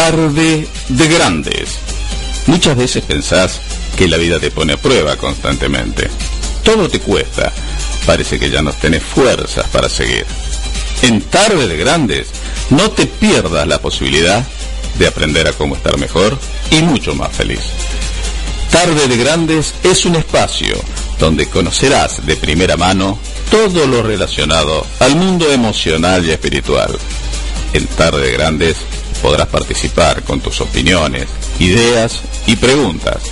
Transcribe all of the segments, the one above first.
Tarde de grandes. Muchas veces pensás que la vida te pone a prueba constantemente. Todo te cuesta. Parece que ya no tenés fuerzas para seguir. En Tarde de Grandes, no te pierdas la posibilidad de aprender a cómo estar mejor y mucho más feliz. Tarde de Grandes es un espacio donde conocerás de primera mano todo lo relacionado al mundo emocional y espiritual. En Tarde de Grandes podrás participar con tus opiniones, ideas y preguntas.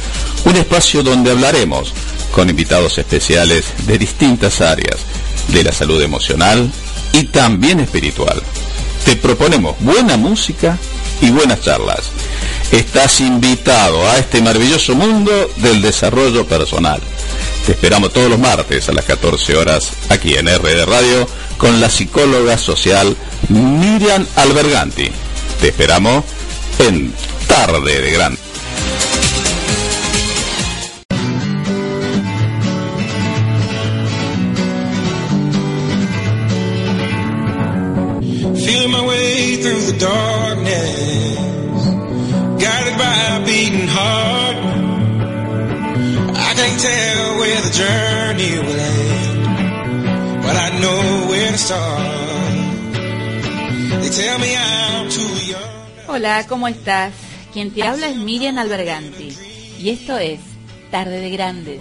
Un espacio donde hablaremos con invitados especiales de distintas áreas de la salud emocional y también espiritual. Te proponemos buena música y buenas charlas. Estás invitado a este maravilloso mundo del desarrollo personal. Te esperamos todos los martes a las 14 horas aquí en RD Radio con la psicóloga social Miriam Alberganti. Te esperamos en Tarde de Gran. Feeling my way through the darkness, guided by a beating heart. I can't tell where the journey will end, but I know where to start. They tell me I'm too young. Hola, ¿cómo estás? Quien te habla es Miriam Alberganti y esto es Tarde de Grandes.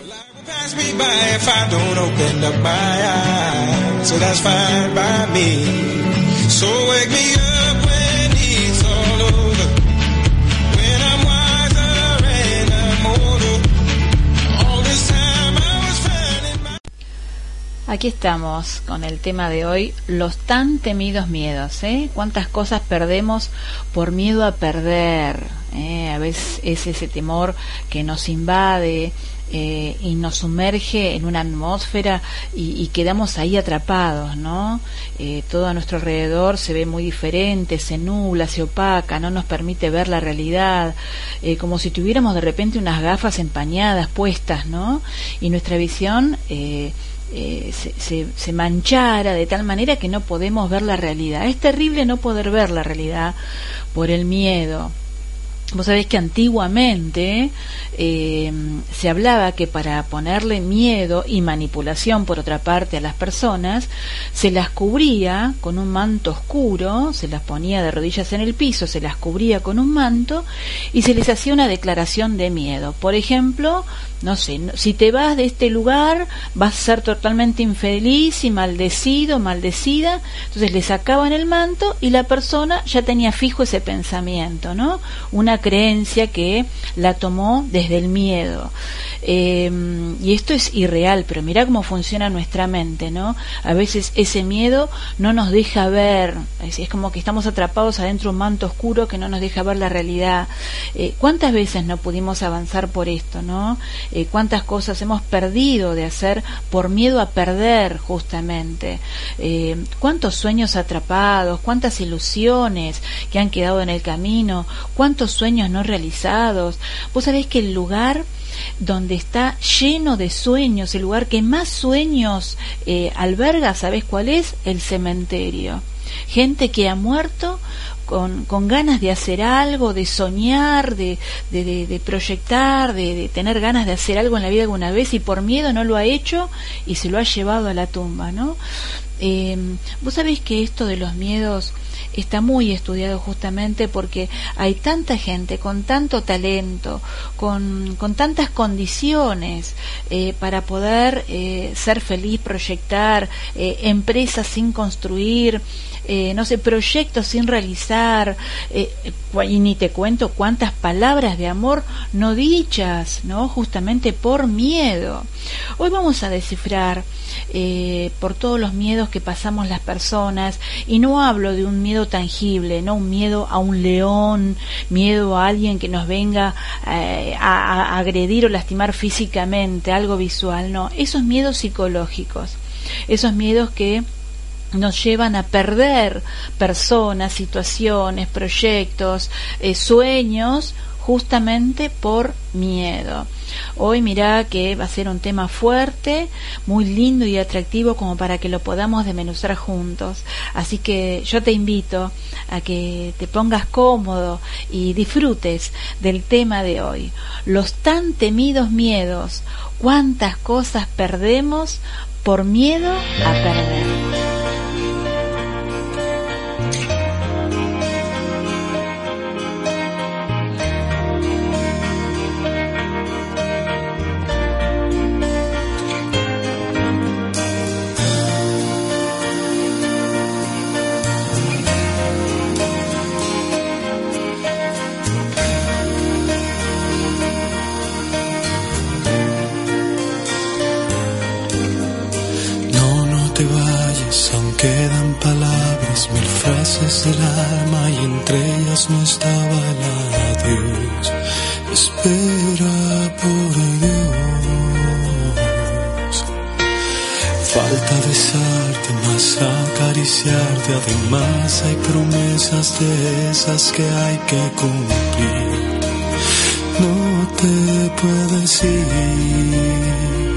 Aquí estamos con el tema de hoy, los tan temidos miedos. ¿eh? ¿Cuántas cosas perdemos por miedo a perder? ¿eh? A veces es ese temor que nos invade. eh, y nos sumerge en una atmósfera y, quedamos ahí atrapados, ¿no? Eh, todo a nuestro alrededor se ve muy diferente, se nubla, se opaca, no nos permite ver la realidad, eh, como si tuviéramos de repente unas gafas empañadas puestas, ¿no? Y nuestra visión eh, se manchara de tal manera que no podemos ver la realidad. Es terrible no poder ver la realidad por el miedo. Vos sabés que antiguamente eh, se hablaba que para ponerle miedo y manipulación, por otra parte, a las personas, se las cubría con un manto oscuro, se las ponía de rodillas en el piso, se las cubría con un manto y se les hacía una declaración de miedo. Por ejemplo, no sé, si te vas de este lugar vas a ser totalmente infeliz y maldecido, maldecida. Entonces le sacaban el manto y la persona ya tenía fijo ese pensamiento, ¿no? Una creencia que la tomó desde el miedo. Eh, y esto es irreal, pero mira cómo funciona nuestra mente, ¿no? A veces ese miedo no nos deja ver, es, como que estamos atrapados adentro de un manto oscuro que no nos deja ver la realidad. Eh, ¿Cuántas veces no pudimos avanzar por esto, no? Eh, ¿Cuántas cosas hemos perdido de hacer por miedo a perder, justamente? ¿Cuántos sueños atrapados? ¿Cuántas ilusiones que han quedado en el camino? ¿Cuántos sueños no realizados? Vos sabés que el lugar donde está lleno de sueños, el lugar que más sueños eh, alberga, ¿sabés cuál es? El cementerio. Gente que ha muerto con, con ganas de hacer algo, de soñar, de, de, de- proyectar, de, de tener ganas de hacer algo en la vida alguna vez y por miedo no lo ha hecho y se lo ha llevado a la tumba, ¿no? Eh, Vos sabés que esto de los miedos está muy estudiado justamente porque hay tanta gente con tanto talento, con, con tantas condiciones eh, para poder eh, ser feliz, proyectar eh, empresas sin construir, no sé, proyectos sin realizar, y ni te cuento cuántas palabras de amor no dichas, ¿no? Justamente por miedo. Hoy vamos a descifrar por todos los miedos que pasamos las personas, y no hablo de un miedo tangible, no un miedo a un león, miedo a alguien que nos venga a agredir o lastimar físicamente, algo visual, no, esos miedos psicológicos, esos miedos que nos llevan a perder personas, situaciones, proyectos, eh, sueños, justamente por miedo. Hoy mirá que va a ser un tema fuerte, muy lindo y atractivo como para que lo podamos desmenuzar juntos. Así que yo te invito a que te pongas cómodo y disfrutes del tema de hoy. Los tan temidos miedos, cuántas cosas perdemos por miedo a perder. No estaba el adiós. Espera por Dios. Falta besarte, más acariciarte. Además hay promesas de esas que hay que cumplir. No te puedes ir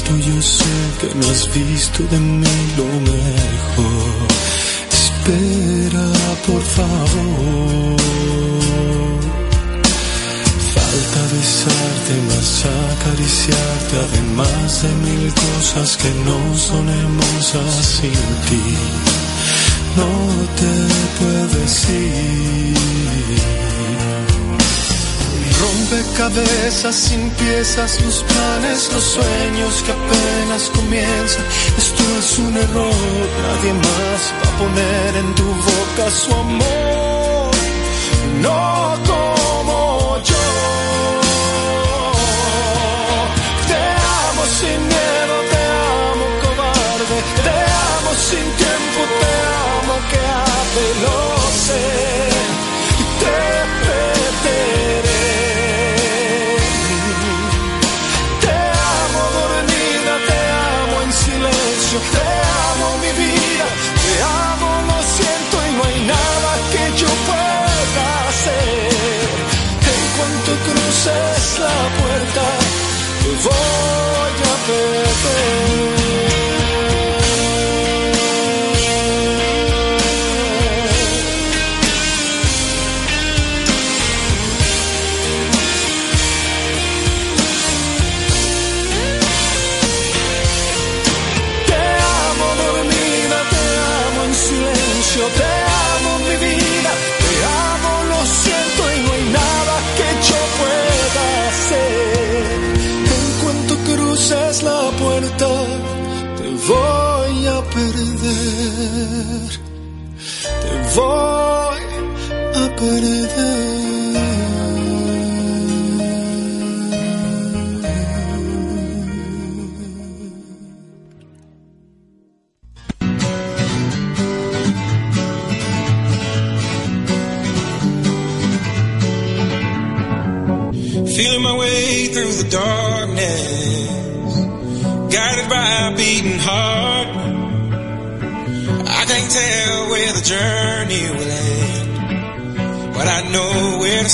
listo, yo sé que no has visto de mí lo mejor. Espera, por favor falta besarte, más acariciarte, además de mil cosas que no son hermosas sin ti. No te puedes ir. Rompecabezas sin piezas, los planes, los sueños que apenas comienzan. Esto es un error, nadie más va a poner en tu boca su amor. No lo sé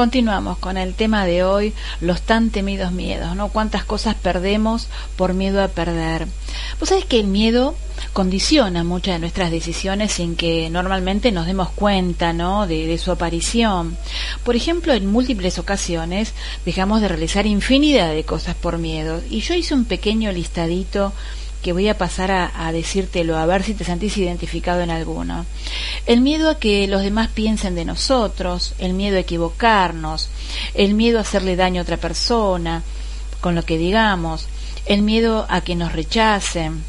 Continuamos con el tema de hoy, los tan temidos miedos, ¿no? Cuántas cosas perdemos por miedo a perder. Vos sabés que el miedo condiciona muchas de nuestras decisiones sin que normalmente nos demos cuenta, ¿no? De, de su aparición. Por ejemplo, en múltiples ocasiones dejamos de realizar infinidad de cosas por miedo. Y yo hice un pequeño listadito que voy a pasar a, a decírtelo, a ver si te sentís identificado en alguno. El miedo a que los demás piensen de nosotros, el miedo a equivocarnos, el miedo a hacerle daño a otra persona con lo que digamos, el miedo a que nos rechacen,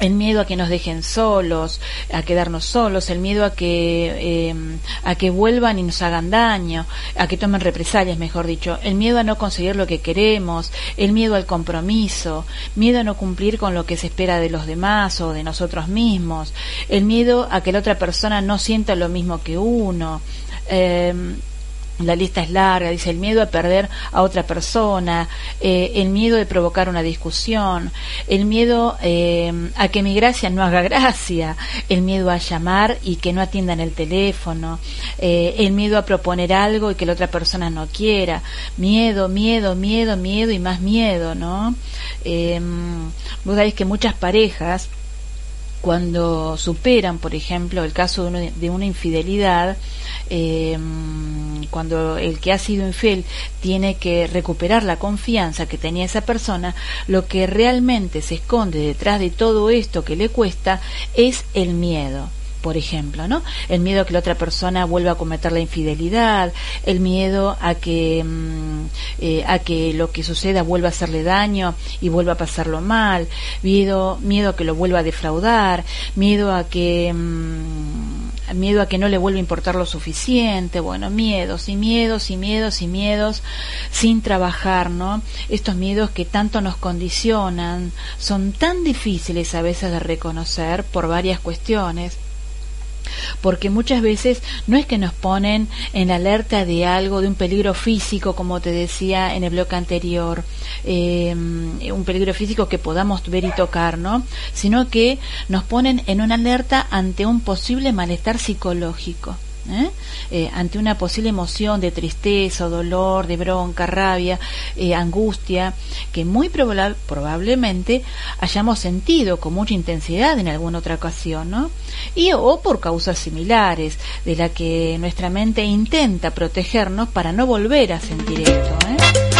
el miedo a que nos dejen solos, a quedarnos solos, el miedo a que eh, a que vuelvan y nos hagan daño, a que tomen represalias, mejor dicho, el miedo a no conseguir lo que queremos, el miedo al compromiso, miedo a no cumplir con lo que se espera de los demás o de nosotros mismos, el miedo a que la otra persona no sienta lo mismo que uno. eh, la lista es larga, dice el miedo a perder a otra persona, eh, el miedo de provocar una discusión, el miedo eh, a que mi gracia no haga gracia, el miedo a llamar y que no atiendan el teléfono, eh, el miedo a proponer algo y que la otra persona no quiera, miedo, miedo, miedo, miedo y más miedo, ¿no? Vos sabés que muchas parejas cuando superan, por ejemplo, el caso de, de una infidelidad, eh, cuando el que ha sido infiel tiene que recuperar la confianza que tenía esa persona, lo que realmente se esconde detrás de todo esto que le cuesta es el miedo por ejemplo, ¿no? El miedo a que la otra persona vuelva a cometer la infidelidad, el miedo a que mm, eh, a que lo que suceda vuelva a hacerle daño y vuelva a pasarlo mal, miedo miedo a que lo vuelva a defraudar, miedo a que mm, miedo a que no le vuelva a importar lo suficiente, bueno, miedos y miedos y miedos y miedos sin trabajar, ¿no? Estos miedos que tanto nos condicionan son tan difíciles a veces de reconocer por varias cuestiones porque muchas veces no es que nos ponen en alerta de algo, de un peligro físico, como te decía en el bloque anterior, eh, un peligro físico que podamos ver y tocar, ¿no? Sino que nos ponen en una alerta ante un posible malestar psicológico. ¿Eh? Eh, ante una posible emoción de tristeza, dolor, de bronca, rabia, eh, angustia, que muy proba- probablemente hayamos sentido con mucha intensidad en alguna otra ocasión, ¿no? Y o por causas similares, de la que nuestra mente intenta protegernos para no volver a sentir esto,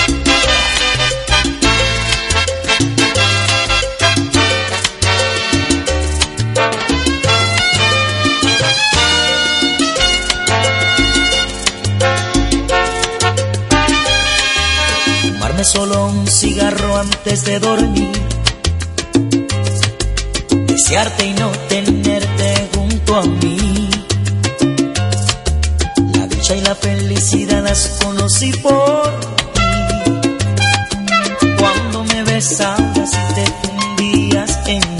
Solo un cigarro antes de dormir. Desearte y no tenerte junto a mí. La dicha y la felicidad las conocí por ti. Cuando me besabas y te fundías en mí.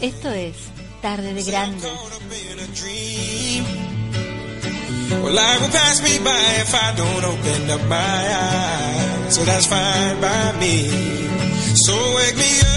Esto es Tarde de Grandes. Caught up in a dream. Well, life will pass me by if I don't open up my eyes. So that's fine by me. So wake me up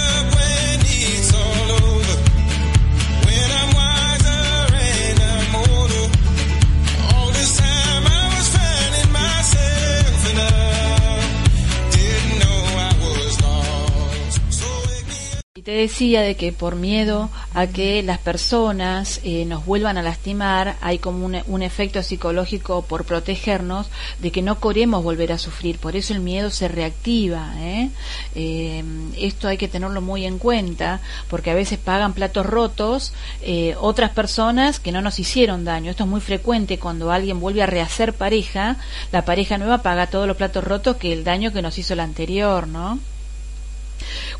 te decía de que por miedo a que las personas eh, nos vuelvan a lastimar, hay como un, efecto psicológico por protegernos de que no queremos volver a sufrir. Por eso el miedo se reactiva. ¿eh? Eh, esto hay que tenerlo muy en cuenta, porque a veces pagan platos rotos eh, otras personas que no nos hicieron daño. Esto es muy frecuente cuando alguien vuelve a rehacer pareja, la pareja nueva paga todos los platos rotos que el daño que nos hizo la anterior, ¿no?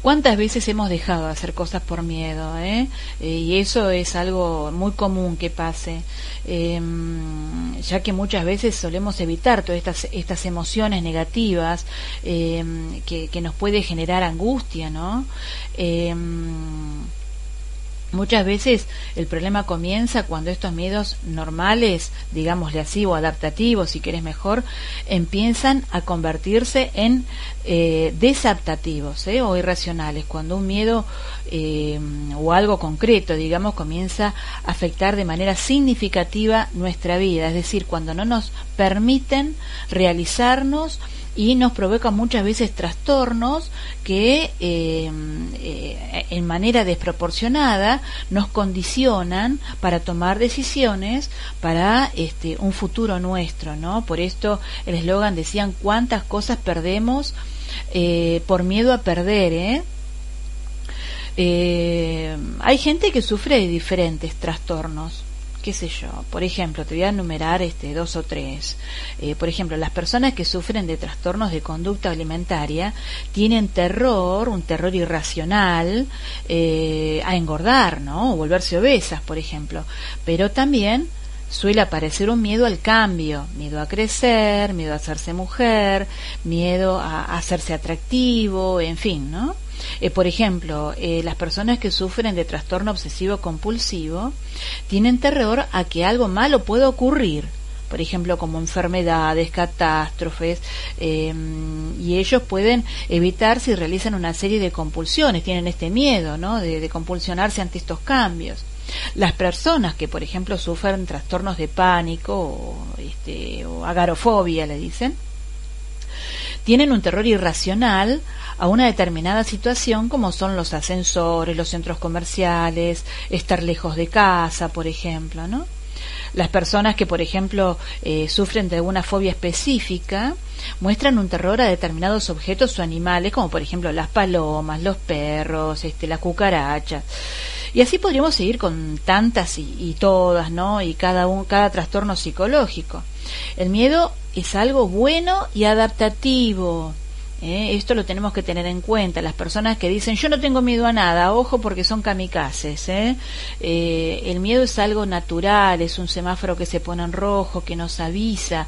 ¿Cuántas veces hemos dejado de hacer cosas por miedo? eh? Eh, y eso es algo muy común que pase, eh, ya que muchas veces solemos evitar todas estas, estas emociones negativas eh, que, que nos puede generar angustia, ¿no? Muchas veces el problema comienza cuando estos miedos normales, digámosle así, o adaptativos, si quieres mejor, empiezan a convertirse en eh, desadaptativos ¿eh? o irracionales. Cuando un miedo eh, o algo concreto, digamos, comienza a afectar de manera significativa nuestra vida, es decir, cuando no nos permiten realizarnos y nos provoca muchas veces trastornos que eh, eh, en manera desproporcionada nos condicionan para tomar decisiones para este un futuro nuestro no por esto el eslogan decían cuántas cosas perdemos eh, por miedo a perder hay gente que sufre de diferentes trastornos qué sé yo, por ejemplo, te voy a enumerar este, dos o tres. Eh, por ejemplo, las personas que sufren de trastornos de conducta alimentaria tienen terror, un terror irracional, eh, a engordar, ¿no? O volverse obesas, por ejemplo. Pero también suele aparecer un miedo al cambio, miedo a crecer, miedo a hacerse mujer, miedo a, hacerse atractivo, en fin, ¿no? Eh, por ejemplo, eh, las personas que sufren de trastorno obsesivo compulsivo tienen terror a que algo malo pueda ocurrir, por ejemplo, como enfermedades, catástrofes, eh, y ellos pueden evitar si realizan una serie de compulsiones, tienen este miedo, ¿no? De, de compulsionarse ante estos cambios. Las personas que, por ejemplo, sufren trastornos de pánico o, este, o agarofobia, le dicen, tienen un terror irracional a una determinada situación como son los ascensores, los centros comerciales, estar lejos de casa, por ejemplo, ¿no? Las personas que, por ejemplo, eh, sufren de alguna fobia específica muestran un terror a determinados objetos o animales, como por ejemplo las palomas, los perros, este, las cucarachas. Y así podríamos seguir con tantas y, todas, ¿no? Y cada, un, cada trastorno psicológico. El miedo es algo bueno y adaptativo. ¿eh? Esto lo tenemos que tener en cuenta. Las personas que dicen yo no tengo miedo a nada, ojo porque son kamikazes. ¿eh? Eh, el miedo es algo natural, es un semáforo que se pone en rojo, que nos avisa.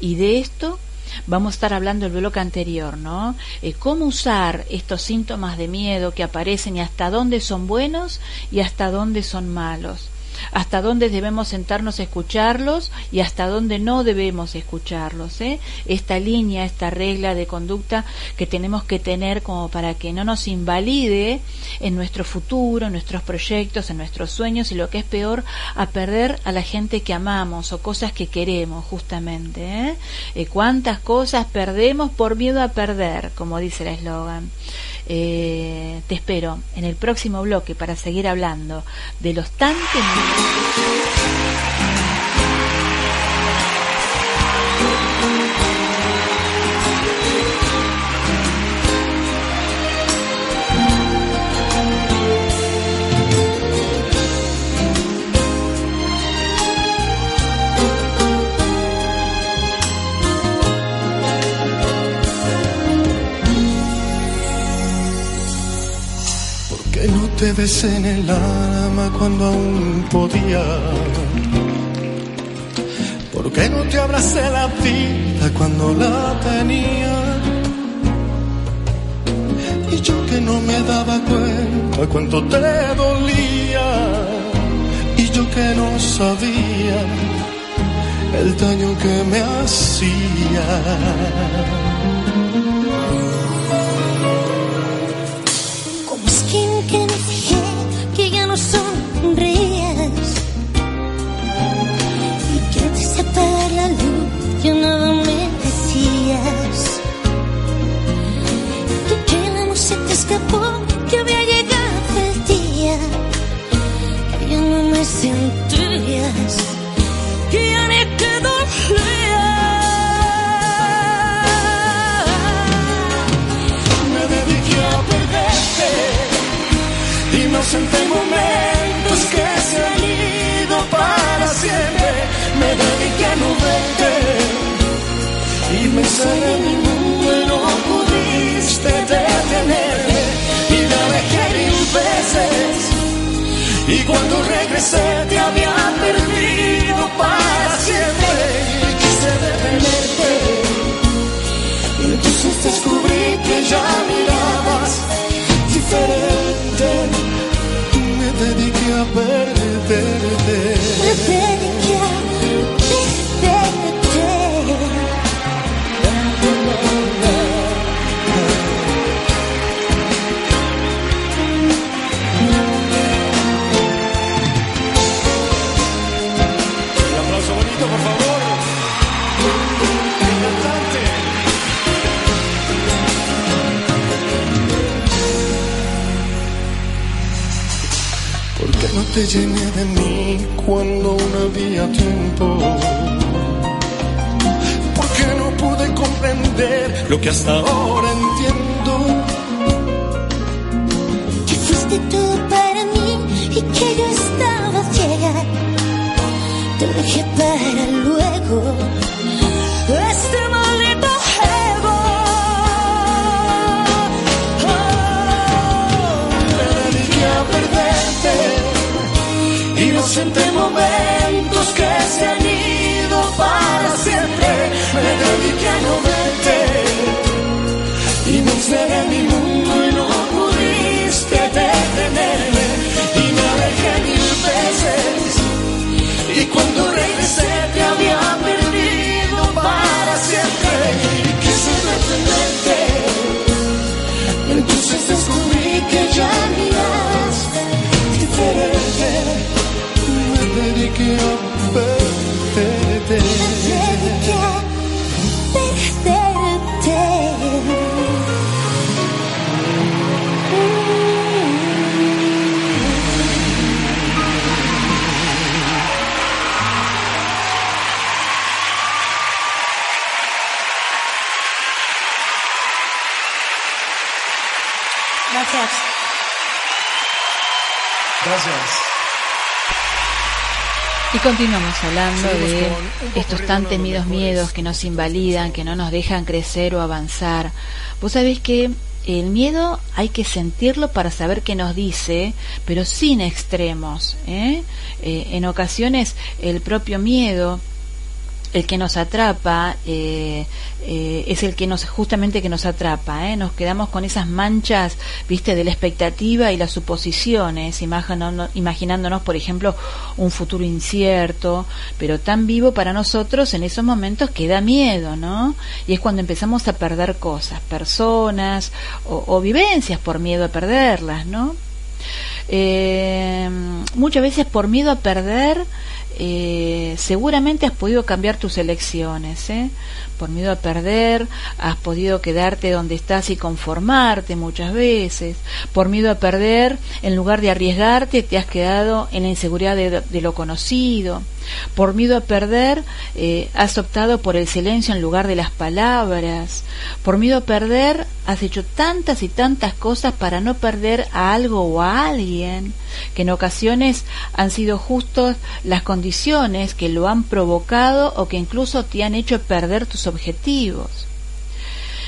Y de esto vamos a estar hablando el bloque anterior, ¿no? Eh, cómo usar estos síntomas de miedo que aparecen y hasta dónde son buenos y hasta dónde son malos hasta dónde debemos sentarnos a escucharlos y hasta dónde no debemos escucharlos. ¿eh? Esta línea, esta regla de conducta que tenemos que tener como para que no nos invalide en nuestro futuro, en nuestros proyectos, en nuestros sueños y lo que es peor, a perder a la gente que amamos o cosas que queremos justamente. ¿eh? Eh, ¿Cuántas cosas perdemos por miedo a perder, como dice el eslogan? Eh, te espero en el próximo bloque para seguir hablando de los tan ¿Por te besé en el alma cuando aún podía? ¿Por qué no te abracé la vida cuando la tenía? Y yo que no me daba cuenta cuánto te dolía. Y yo que no sabía el daño que me hacía. Me dediqué a no verte. Y me en mi mundo y no pudiste detenerme. Y alejé mil veces. Y cuando regresé te había perdido para siempre. Quise detenerte que hasta ahora continuamos hablando de estos tan temidos miedos que nos invalidan, que no nos dejan crecer o avanzar. Vos sabés que el miedo hay que sentirlo para saber qué nos dice, pero sin extremos. ¿eh? Eh, en ocasiones el propio miedo el que nos atrapa eh, eh, es el que nos justamente que nos atrapa ¿eh? nos quedamos con esas manchas viste de la expectativa y las suposiciones imaginándonos por ejemplo un futuro incierto pero tan vivo para nosotros en esos momentos que da miedo no y es cuando empezamos a perder cosas personas o, o vivencias por miedo a perderlas no eh, muchas veces por miedo a perder eh, seguramente has podido cambiar tus elecciones ¿eh? por miedo a perder has podido quedarte donde estás y conformarte muchas veces por miedo a perder en lugar de arriesgarte te has quedado en la inseguridad de, de lo conocido por miedo a perder eh, has optado por el silencio en lugar de las palabras por miedo a perder has hecho tantas y tantas cosas para no perder a algo o a alguien que en ocasiones han sido justos las condiciones que lo han provocado o que incluso te han hecho perder tus objetivos.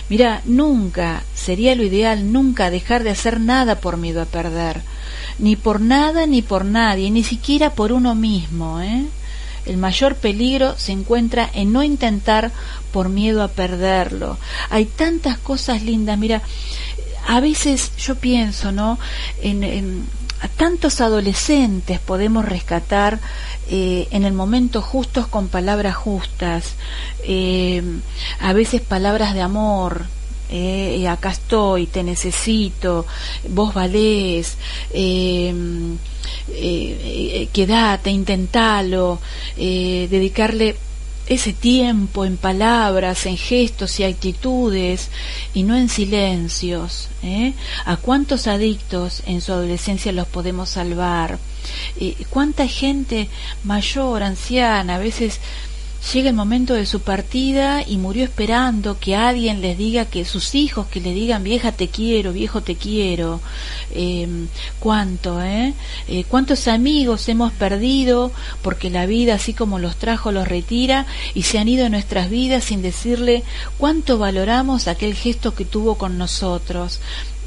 Mira, nunca sería lo ideal, nunca dejar de hacer nada por miedo a perder, ni por nada ni por nadie, ni siquiera por uno mismo, ¿eh? El mayor peligro se encuentra en no intentar por miedo a perderlo. Hay tantas cosas lindas, mira, a veces yo pienso, ¿no? En, a tantos adolescentes podemos rescatar eh, en el momento justos con palabras justas, eh, a veces palabras de amor, eh, y acá estoy, te necesito, vos valés, eh, eh, eh, quedate, intentalo, eh, dedicarle ese tiempo en palabras, en gestos y actitudes y no en silencios. ¿eh? ¿A cuántos adictos en su adolescencia los podemos salvar? Eh, ¿Cuánta gente mayor, anciana, a veces llega el momento de su partida y murió esperando que alguien les diga que sus hijos que le digan vieja te quiero, viejo te quiero, eh, cuánto, eh? Cuántos amigos hemos perdido porque la vida así como los trajo los retira y se han ido de nuestras vidas sin decirle cuánto valoramos aquel gesto que tuvo con nosotros.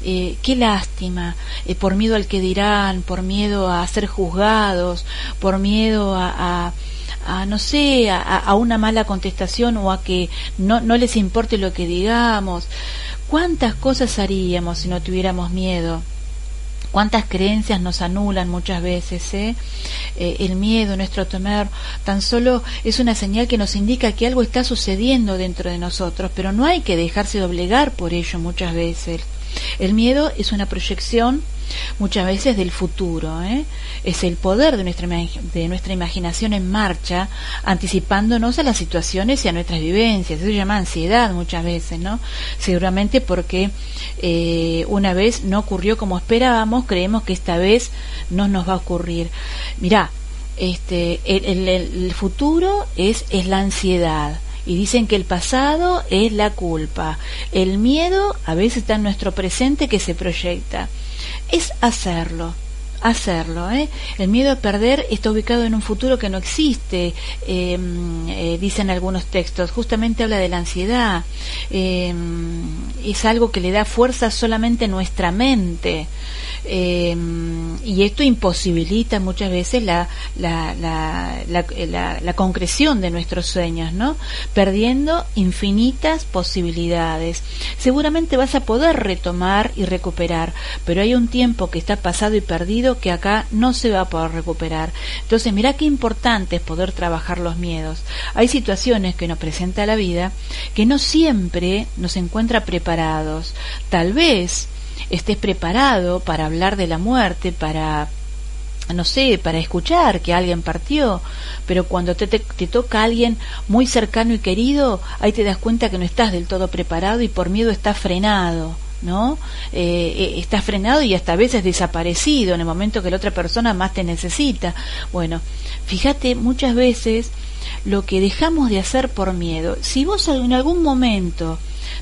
Eh, qué lástima, eh, por miedo al que dirán, por miedo a ser juzgados, por miedo a a no sé, a, una mala contestación o a que no, no les importe lo que digamos. ¿Cuántas cosas haríamos si no tuviéramos miedo? cuántas creencias nos anulan muchas veces ¿eh? Eh, el miedo nuestro temor tan solo es una señal que nos indica que algo está sucediendo dentro de nosotros pero no hay que dejarse doblegar por ello muchas veces El miedo es una proyección muchas veces del futuro. ¿eh? Es el poder de nuestra, de nuestra imaginación en marcha, anticipándonos a las situaciones y a nuestras vivencias. Eso se llama ansiedad muchas veces, ¿no? Seguramente porque eh, una vez no ocurrió como esperábamos, creemos que esta vez no nos va a ocurrir. Mirá, este, el, el futuro es, es la ansiedad y dicen que el pasado es la culpa. El miedo a veces está en nuestro presente que se proyecta es hacerlo hacerlo. ¿eh? El miedo a perder está ubicado en un futuro que no existe, em, eh, dicen algunos textos. Justamente habla de la ansiedad. Em, es algo que le da fuerza solamente a nuestra mente. Em, y esto imposibilita muchas veces la, la, la, la, concreción de nuestros sueños, ¿no? Perdiendo infinitas posibilidades. Seguramente vas a poder retomar y recuperar, pero hay un tiempo que está pasado y perdido que acá no se va a poder recuperar. Entonces, mira qué importante es poder trabajar los miedos. Hay situaciones que nos presenta la vida que no siempre nos encuentra preparados. Tal vez estés preparado para hablar de la muerte, para no sé, para escuchar que alguien partió, pero cuando te, te, toca a alguien muy cercano y querido, ahí te das cuenta que no estás del todo preparado y por miedo estás frenado. ¿no? Eh, eh, estás frenado y hasta a veces desaparecido en el momento que la otra persona más te necesita. Bueno, fíjate muchas veces lo que dejamos de hacer por miedo. Si vos en algún momento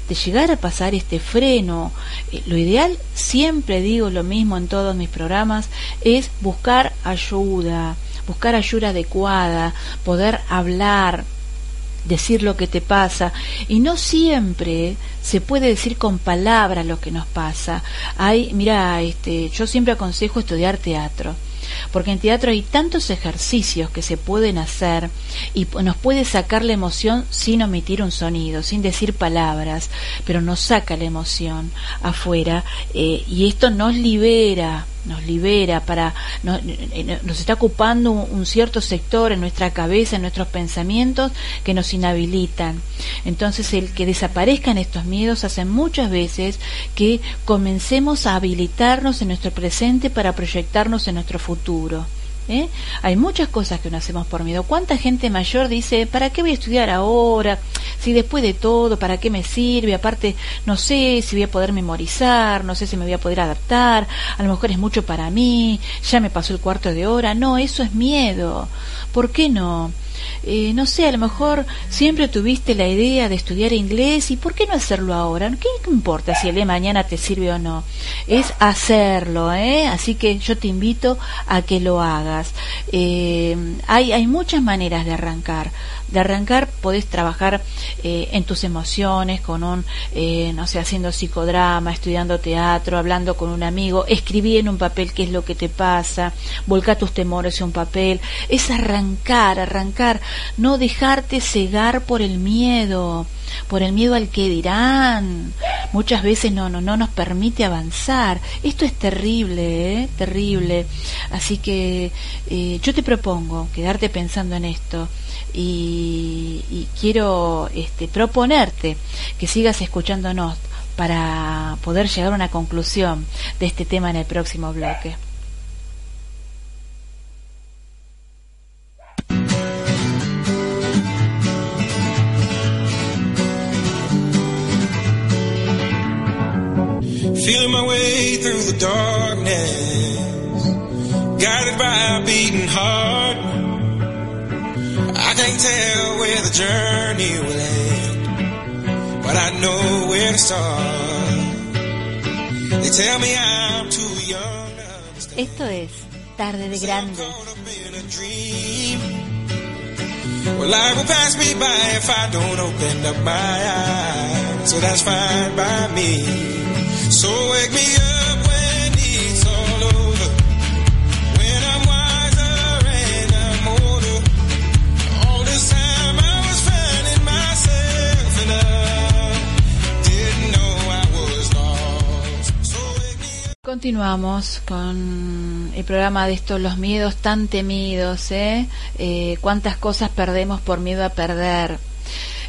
de llegar a pasar este freno. Eh, lo ideal, siempre digo lo mismo en todos mis programas, es buscar ayuda, buscar ayuda adecuada, poder hablar, decir lo que te pasa y no siempre se puede decir con palabras lo que nos pasa. Hay, mira, este, yo siempre aconsejo estudiar teatro porque en teatro hay tantos ejercicios que se pueden hacer y nos puede sacar la emoción sin omitir un sonido, sin decir palabras, pero nos saca la emoción afuera eh, y esto nos libera nos libera, para nos, eh, nos está ocupando un, cierto sector en nuestra cabeza, en nuestros pensamientos que nos inhabilitan. Entonces el que desaparezcan estos miedos hace muchas veces que comencemos a habilitarnos en nuestro presente para proyectarnos en nuestro futuro. ¿Eh? Hay muchas cosas que no hacemos por miedo. ¿Cuánta gente mayor dice, ¿para qué voy a estudiar ahora? Si después de todo, ¿para qué me sirve? Aparte, no sé si voy a poder memorizar, no sé si me voy a poder adaptar, a lo mejor es mucho para mí, ya me pasó el cuarto de hora. No, eso es miedo. ¿Por qué no? Eh, no sé, a lo mejor siempre tuviste la idea de estudiar inglés y ¿por qué no hacerlo ahora? ¿Qué importa si el de mañana te sirve o no? Es hacerlo, ¿eh? Así que yo te invito a que lo hagas. Eh, hay, hay muchas maneras de arrancar de arrancar podés trabajar eh, en tus emociones, con un, eh, no sé, haciendo psicodrama, estudiando teatro, hablando con un amigo, escribí en un papel qué es lo que te pasa, volca tus temores en un papel, es arrancar, arrancar, no dejarte cegar por el miedo, por el miedo al que dirán. Muchas veces no, no, no nos permite avanzar. Esto es terrible, ¿eh? terrible. Así que eh, yo te propongo quedarte pensando en esto y, quiero este, proponerte que sigas escuchándonos para poder llegar a una conclusión de este tema en el próximo bloque. My way through the darkness. Can't tell where the journey will end, but I know where to start. They tell me I'm too young to. Esto es Tarde de Grandes. Well, life will pass me by if I don't open up my eyes. So that's fine by me. So wake me up Continuamos con el programa de estos los miedos tan temidos, ¿eh? Eh, cuántas cosas perdemos por miedo a perder.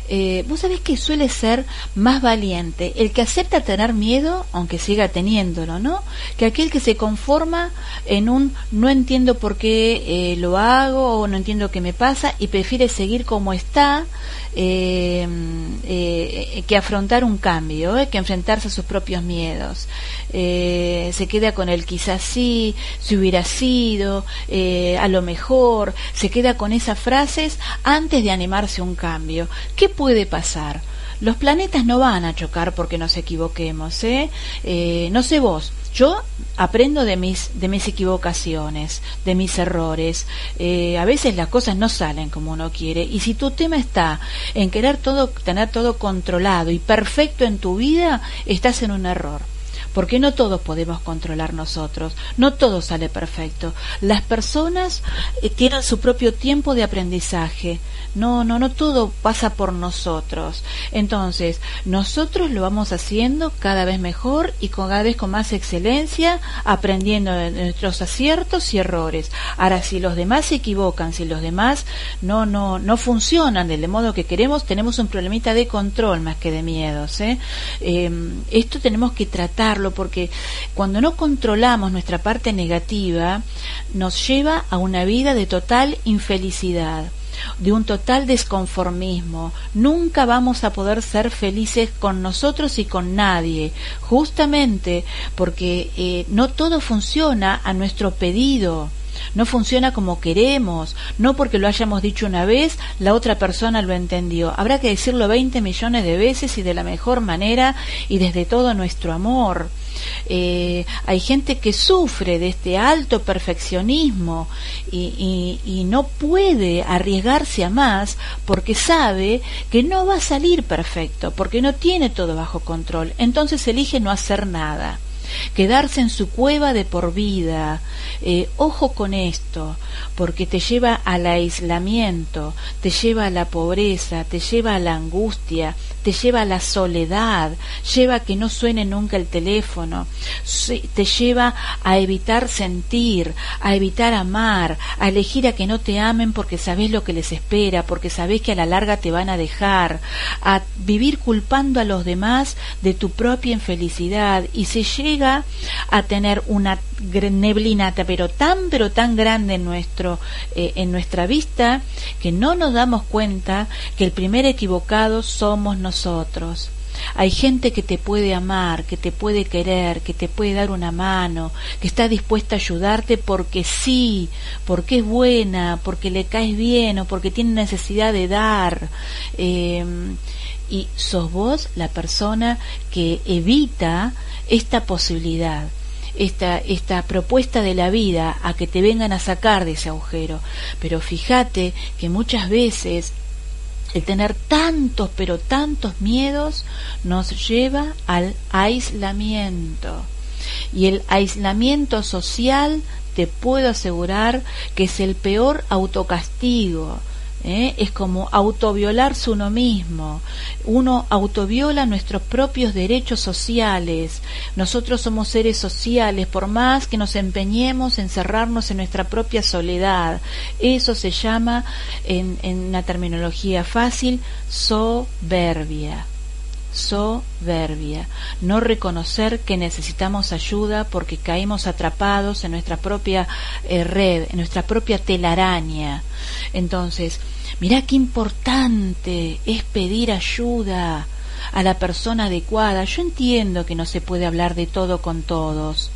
Eh, vos sabés que suele ser más valiente el que acepta tener miedo, aunque siga teniéndolo, ¿no? Que aquel que se conforma en un no entiendo por qué eh, lo hago o no entiendo qué me pasa y prefiere seguir como está eh, eh, que afrontar un cambio, eh, que enfrentarse a sus propios miedos. Se queda con el quizás sí, si hubiera sido, a lo mejor, se queda con esas frases antes de animarse a un cambio. ¿Qué puede pasar? Los planetas no van a chocar porque nos equivoquemos, ¿eh? Eh, no sé vos, yo aprendo de mis, de mis equivocaciones, de mis errores. Eh, a veces las cosas no salen como uno quiere. Y si tu tema está en querer todo, tener todo controlado y perfecto en tu vida, estás en un error. Porque no todos podemos controlar nosotros, no todo sale perfecto. Las personas eh, tienen su propio tiempo de aprendizaje. No, no, no todo pasa por nosotros. Entonces, nosotros lo vamos haciendo cada vez mejor y con- cada vez con más excelencia, aprendiendo de nuestros aciertos y errores. Ahora, si los demás se equivocan, si los demás no, no, no funcionan del modo que queremos, tenemos un problemita de control más que de miedos. ¿eh? Eh, esto tenemos que tratarlo porque cuando no controlamos nuestra parte negativa, nos lleva a una vida de total infelicidad de un total desconformismo. Nunca vamos a poder ser felices con nosotros y con nadie, justamente porque eh, no todo funciona a nuestro pedido. No funciona como queremos, no porque lo hayamos dicho una vez, la otra persona lo entendió. Habrá que decirlo 20 millones de veces y de la mejor manera y desde todo nuestro amor. Eh, hay gente que sufre de este alto perfeccionismo y, y- y no puede arriesgarse a más porque sabe que no va a salir perfecto, porque no tiene todo bajo control. Entonces elige no hacer nada quedarse en su cueva de por vida. Eh, ojo con esto, porque te lleva al aislamiento, te lleva a la pobreza, te lleva a la angustia, te lleva a la soledad, lleva a que no suene nunca el teléfono, te lleva a evitar sentir, a evitar amar, a elegir a que no te amen porque sabes lo que les espera, porque sabes que a la larga te van a dejar, a vivir culpando a los demás de tu propia infelicidad y se llega a tener una neblina pero tan pero tan grande en nuestro eh, en nuestra vista que no nos damos cuenta que el primer equivocado somos nosotros hay gente que te puede amar, que te puede querer, que te puede dar una mano, que está dispuesta a ayudarte porque sí, porque es buena, porque le caes bien o porque tiene necesidad de dar. Eh, y sos vos la persona que evita esta posibilidad esta, esta propuesta de la vida a que te vengan a sacar de ese agujero. Pero fíjate que muchas veces el tener tantos, pero tantos miedos nos lleva al aislamiento. Y el aislamiento social, te puedo asegurar que es el peor autocastigo. ¿Eh? Es como autoviolarse uno mismo. Uno autoviola nuestros propios derechos sociales. Nosotros somos seres sociales, por más que nos empeñemos en cerrarnos en nuestra propia soledad. Eso se llama, en, en una terminología fácil, soberbia soberbia, no reconocer que necesitamos ayuda porque caímos atrapados en nuestra propia eh, red, en nuestra propia telaraña. Entonces, mirá qué importante es pedir ayuda a la persona adecuada. Yo entiendo que no se puede hablar de todo con todos,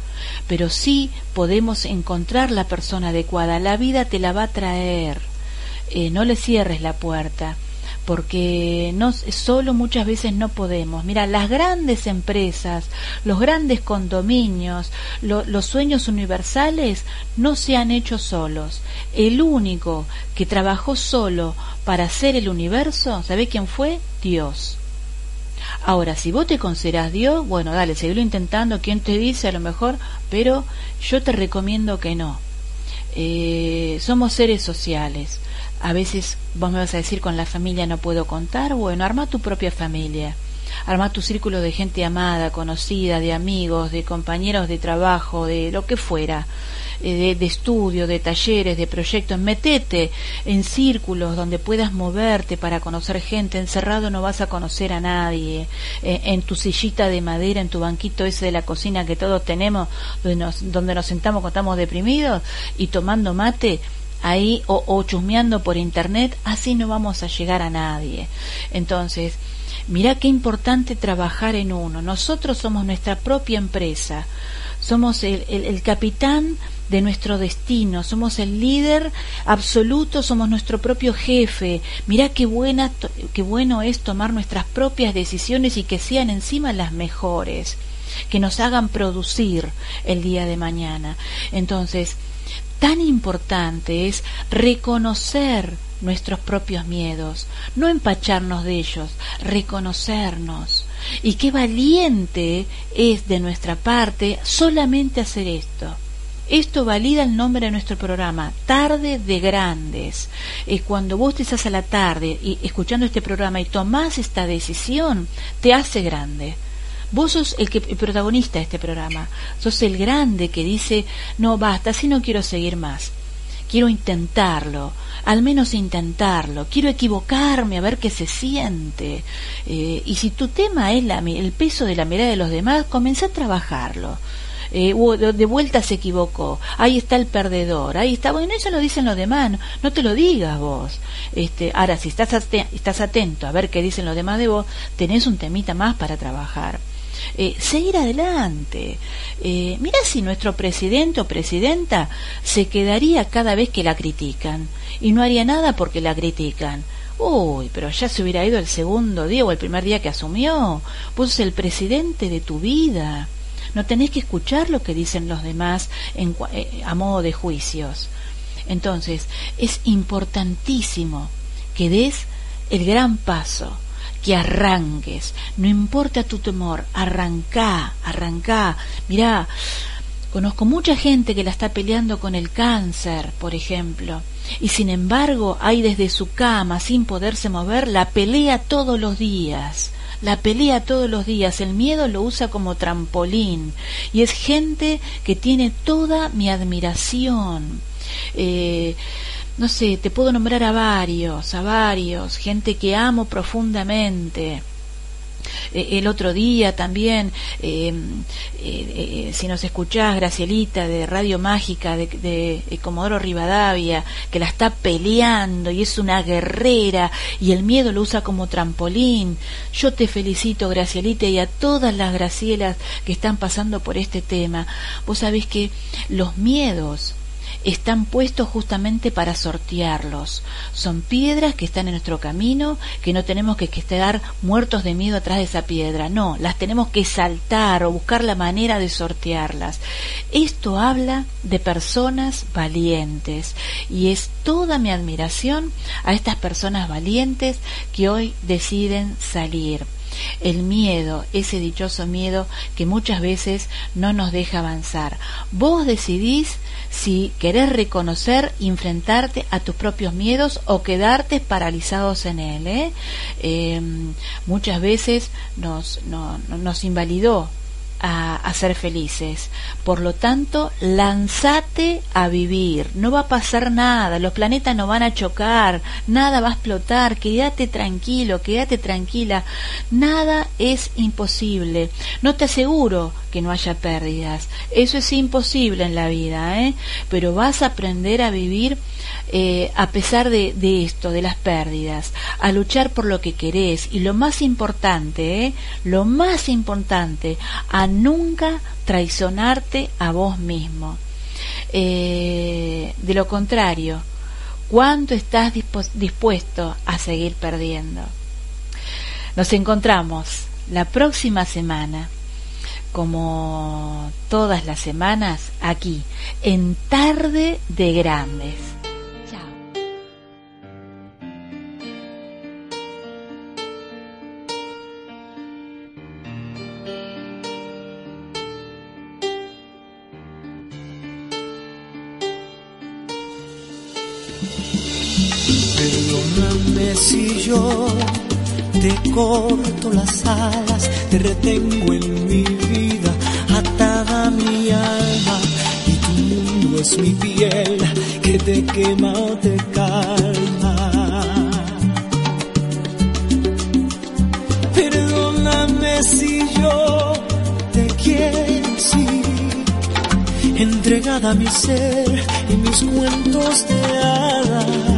pero sí podemos encontrar la persona adecuada. La vida te la va a traer. Eh, no le cierres la puerta porque no solo muchas veces no podemos. Mira, las grandes empresas, los grandes condominios, lo- los sueños universales no se han hecho solos. El único que trabajó solo para hacer el universo, ¿sabe quién fue? Dios. Ahora, si vos te considerás Dios, bueno, dale, seguilo intentando, quién te dice a lo mejor, pero yo te recomiendo que no. Eh, somos seres sociales. A veces vos me vas a decir con la familia no puedo contar, bueno, arma tu propia familia. Arma tu círculo de gente amada, conocida, de amigos, de compañeros de trabajo, de lo que fuera. eh, de, de estudio, de talleres, de proyectos, metete en círculos donde puedas moverte para conocer gente, encerrado no vas a conocer a nadie, Eh, en tu sillita de madera, en tu banquito ese de la cocina que todos tenemos, donde nos, donde nos sentamos cuando estamos deprimidos y tomando mate, ahí o, chusmeando por internet, así no vamos a llegar a nadie. Entonces, Mirá qué importante trabajar en uno. Nosotros somos nuestra propia empresa, somos el, el- capitán de nuestro destino, somos el líder absoluto, somos nuestro propio jefe. Mirá qué, buena, qué bueno es tomar nuestras propias decisiones y que sean encima las mejores, que nos hagan producir el día de mañana. Entonces, tan importante es reconocer nuestros propios miedos, no empacharnos de ellos, reconocernos. Y qué valiente es de nuestra parte solamente hacer esto. Esto valida el nombre de nuestro programa, Tarde de Grandes. Es cuando vos te estás a la tarde y escuchando este programa y tomás esta decisión, te hace grande. Vos sos el, que, el protagonista de este programa, sos el grande que dice, no, basta, así no quiero seguir más quiero intentarlo, al menos intentarlo, quiero equivocarme a ver qué se siente. Eh, y si tu tema es la, el peso de la mirada de los demás, comencé a trabajarlo. Eh, de vuelta se equivocó, ahí está el perdedor, ahí está, bueno, eso lo dicen los demás, no, te lo digas vos. Este, ahora, si estás, estás atento a ver qué dicen los demás de vos, tenés un temita más para trabajar. Eh, seguir adelante. Eh, mira si nuestro presidente o presidenta se quedaría cada vez que la critican y no haría nada porque la critican. Uy, pero ya se hubiera ido el segundo día o el primer día que asumió. Vos el presidente de tu vida. No tenés que escuchar lo que dicen los demás en eh, a modo de juicios. Entonces, es importantísimo que des el gran paso, que arranques, no importa tu temor, arrancá, arrancá. Mirá, conozco mucha gente que la está peleando con el cáncer, por ejemplo, y sin embargo, hay desde su cama, sin poderse mover, la pelea todos los días. La pelea todos los días, el miedo lo usa como trampolín y es gente que tiene toda mi admiración. Eh, no sé, te puedo nombrar a varios, a varios, gente que amo profundamente. Eh, el otro día también, eh, eh, eh, si nos escuchás, Gracielita de Radio Mágica de, de, de Comodoro Rivadavia, que la está peleando y es una guerrera y el miedo lo usa como trampolín. Yo te felicito, Gracielita, y a todas las Gracielas que están pasando por este tema. Vos sabés que los miedos están puestos justamente para sortearlos. Son piedras que están en nuestro camino, que no tenemos que, que estar muertos de miedo atrás de esa piedra. No, las tenemos que saltar o buscar la manera de sortearlas. Esto habla de personas valientes y es toda mi admiración a estas personas valientes que hoy deciden salir el miedo, ese dichoso miedo que muchas veces no nos deja avanzar. Vos decidís si querés reconocer, enfrentarte a tus propios miedos o quedarte paralizados en él. ¿eh? Eh, muchas veces nos, no, nos invalidó a, ser felices. Por lo tanto, lanzate a vivir. No va a pasar nada, los planetas no van a chocar, nada va a explotar. Quédate tranquilo, quédate tranquila. Nada es imposible. No te aseguro que no haya pérdidas. Eso es imposible en la vida, ¿eh? Pero vas a aprender a vivir eh, a pesar de, de, esto, de las pérdidas, a luchar por lo que querés y lo más importante, ¿eh? lo más importante, a nunca traicionarte a vos mismo. Eh, de lo contrario, ¿cuánto estás dispuesto a seguir perdiendo? Nos encontramos la próxima semana, como todas las semanas, aquí, en Tarde de Grandes. Yo te corto las alas, te retengo en mi vida, atada mi alma, y tu mundo es mi piel que te quema o te calma. Perdóname si yo te quiero así, entregada a mi ser y mis cuentos de hadas,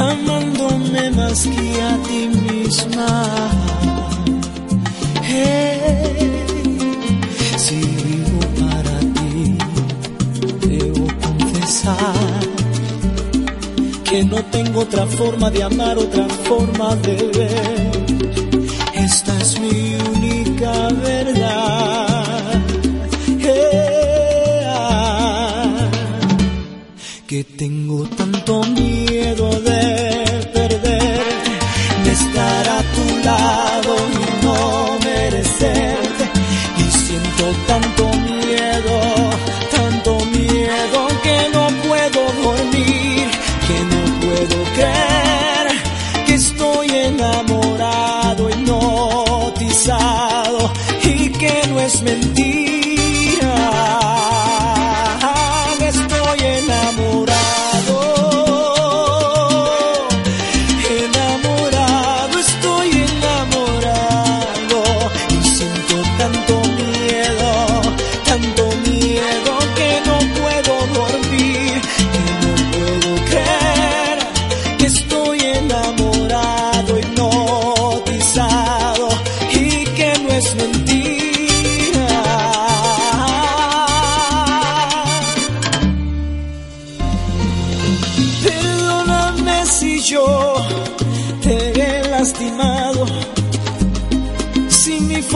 amándome más que a ti misma. Hey, si vivo para ti, debo confesar que no tengo otra forma de amar, otra forma de ver. Esta es mi única verdad. Yeah. Que tengo tanto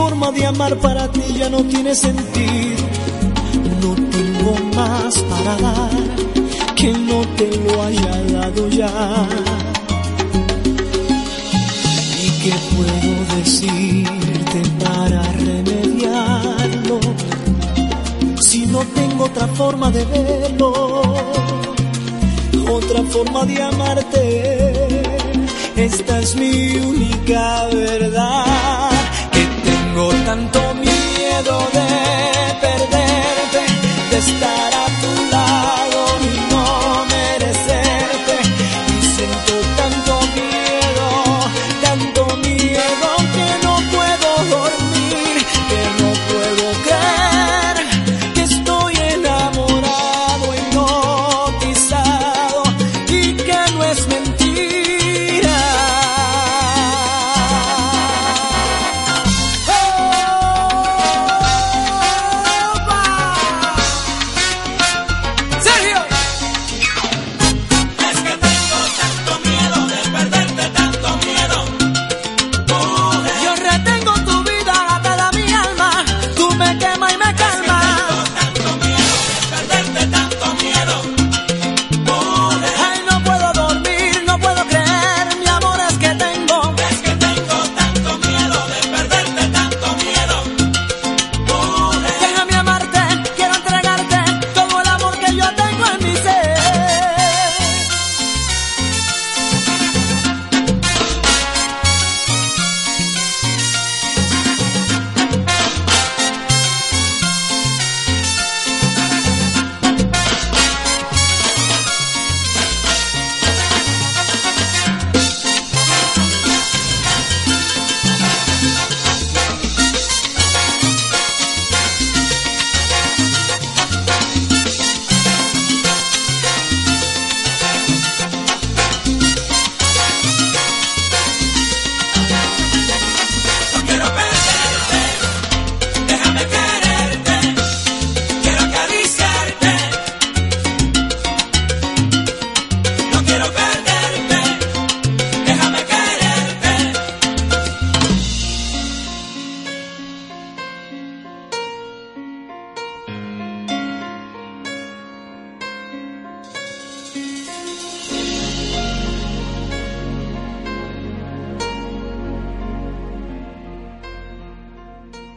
forma de amar para ti ya no tiene sentido, no tengo más para dar que no te lo haya dado ya. ¿Y qué puedo decirte para remediarlo? Si no tengo otra forma de verlo otra forma de amarte. Esta es mi única verdad. Tengo tanto miedo de perderte, de estar